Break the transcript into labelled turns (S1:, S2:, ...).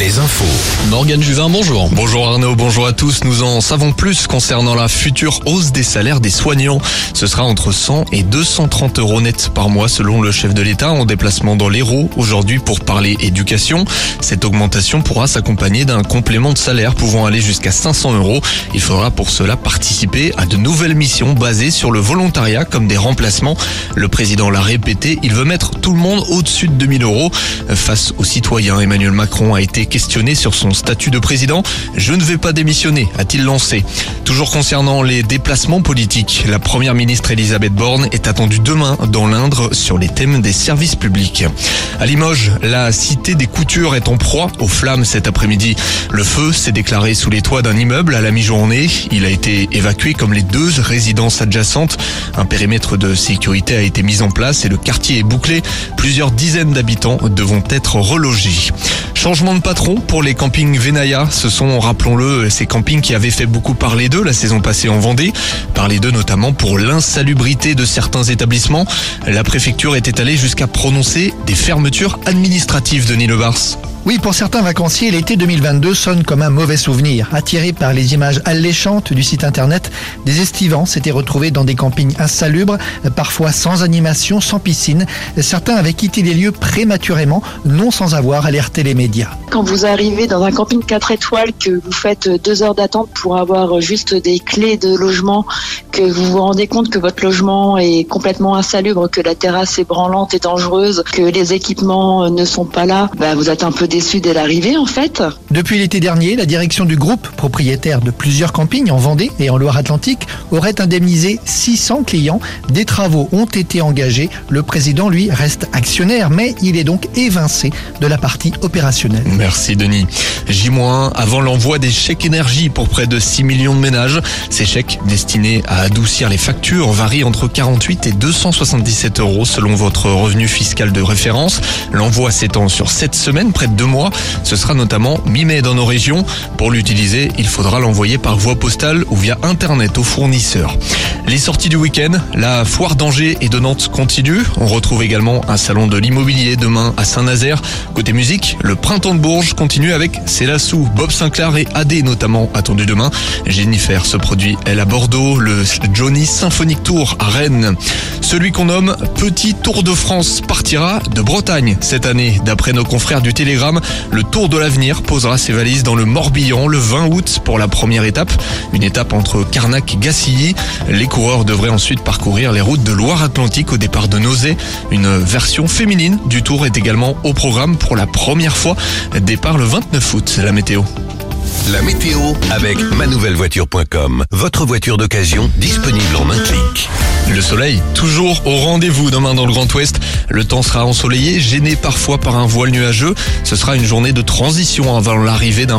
S1: les infos.
S2: Morgane Juvin, bonjour.
S3: Bonjour Arnaud, bonjour à tous. Nous en savons plus concernant la future hausse des salaires des soignants. Ce sera entre 100 et 230 euros net par mois selon le chef de l'État en déplacement dans l'Hérault aujourd'hui pour parler éducation. Cette augmentation pourra s'accompagner d'un complément de salaire pouvant aller jusqu'à 500 euros. Il faudra pour cela participer à de nouvelles missions basées sur le volontariat comme des remplacements. Le président l'a répété, il veut mettre tout le monde au-dessus de 2000 euros. Face aux citoyens, Emmanuel Macron a été questionné sur son statut de président. Je ne vais pas démissionner, a-t-il lancé. Toujours concernant les déplacements politiques, la première ministre Elisabeth Borne est attendue demain dans l'Indre sur les thèmes des services publics. À Limoges, la cité des coutures est en proie aux flammes cet après-midi. Le feu s'est déclaré sous les toits d'un immeuble à la mi-journée. Il a été évacué comme les deux résidences adjacentes. Un périmètre de sécurité a été mis en place et le quartier est bouclé. Plusieurs dizaines d'habitants devront être relogés. Changement de patron pour les campings Venaya. Ce sont, rappelons-le, ces campings qui avaient fait beaucoup parler d'eux la saison passée en Vendée. Parler d'eux notamment pour l'insalubrité de certains établissements. La préfecture était allée jusqu'à prononcer des fermetures administratives de Nilebars.
S4: Oui, pour certains vacanciers, l'été 2022 sonne comme un mauvais souvenir. Attirés par les images alléchantes du site internet, des estivants s'étaient retrouvés dans des campings insalubres, parfois sans animation, sans piscine. Certains avaient quitté les lieux prématurément, non sans avoir alerté les médias.
S5: Quand vous arrivez dans un camping 4 étoiles, que vous faites deux heures d'attente pour avoir juste des clés de logement, que vous vous rendez compte que votre logement est complètement insalubre, que la terrasse est branlante et dangereuse, que les équipements ne sont pas là, bah vous êtes un peu déçu dès l'arrivée en fait.
S4: Depuis l'été dernier, la direction du groupe, propriétaire de plusieurs campings en Vendée et en Loire-Atlantique, aurait indemnisé 600 clients. Des travaux ont été engagés. Le président, lui, reste actionnaire, mais il est donc évincé de la partie opérationnelle.
S3: Merci Denis. J- avant l'envoi des chèques énergie pour près de 6 millions de ménages. Ces chèques destinés à adoucir les factures varient entre 48 et 277 euros selon votre revenu fiscal de référence. L'envoi s'étend sur 7 semaines, près de 2 mois. Ce sera notamment mi-mai dans nos régions. Pour l'utiliser, il faudra l'envoyer par voie postale ou via Internet aux fournisseurs. Les sorties du week-end, la foire d'Angers et de Nantes continue. On retrouve également un salon de l'immobilier demain à Saint-Nazaire. Côté musique, le printemps de Bourges continue avec Célassou, Bob Sinclair et AD notamment attendu demain. Jennifer se produit elle à Bordeaux, le Johnny Symphonic Tour à Rennes. Celui qu'on nomme Petit Tour de France partira de Bretagne cette année. D'après nos confrères du Télégramme, le Tour de l'avenir posera ses valises dans le Morbihan le 20 août pour la première étape. Une étape entre Carnac et Gacilly. Les coureurs devraient ensuite parcourir les routes de Loire-Atlantique au départ de Nausée. Une version féminine du Tour est également au programme pour la première fois. Départ le 29 août, la météo.
S1: La météo avec manouvellevoiture.com. Votre voiture d'occasion disponible en un clic.
S3: Le soleil, toujours au rendez-vous demain dans le Grand Ouest. Le temps sera ensoleillé, gêné parfois par un voile nuageux. Ce sera une journée de transition avant l'arrivée d'un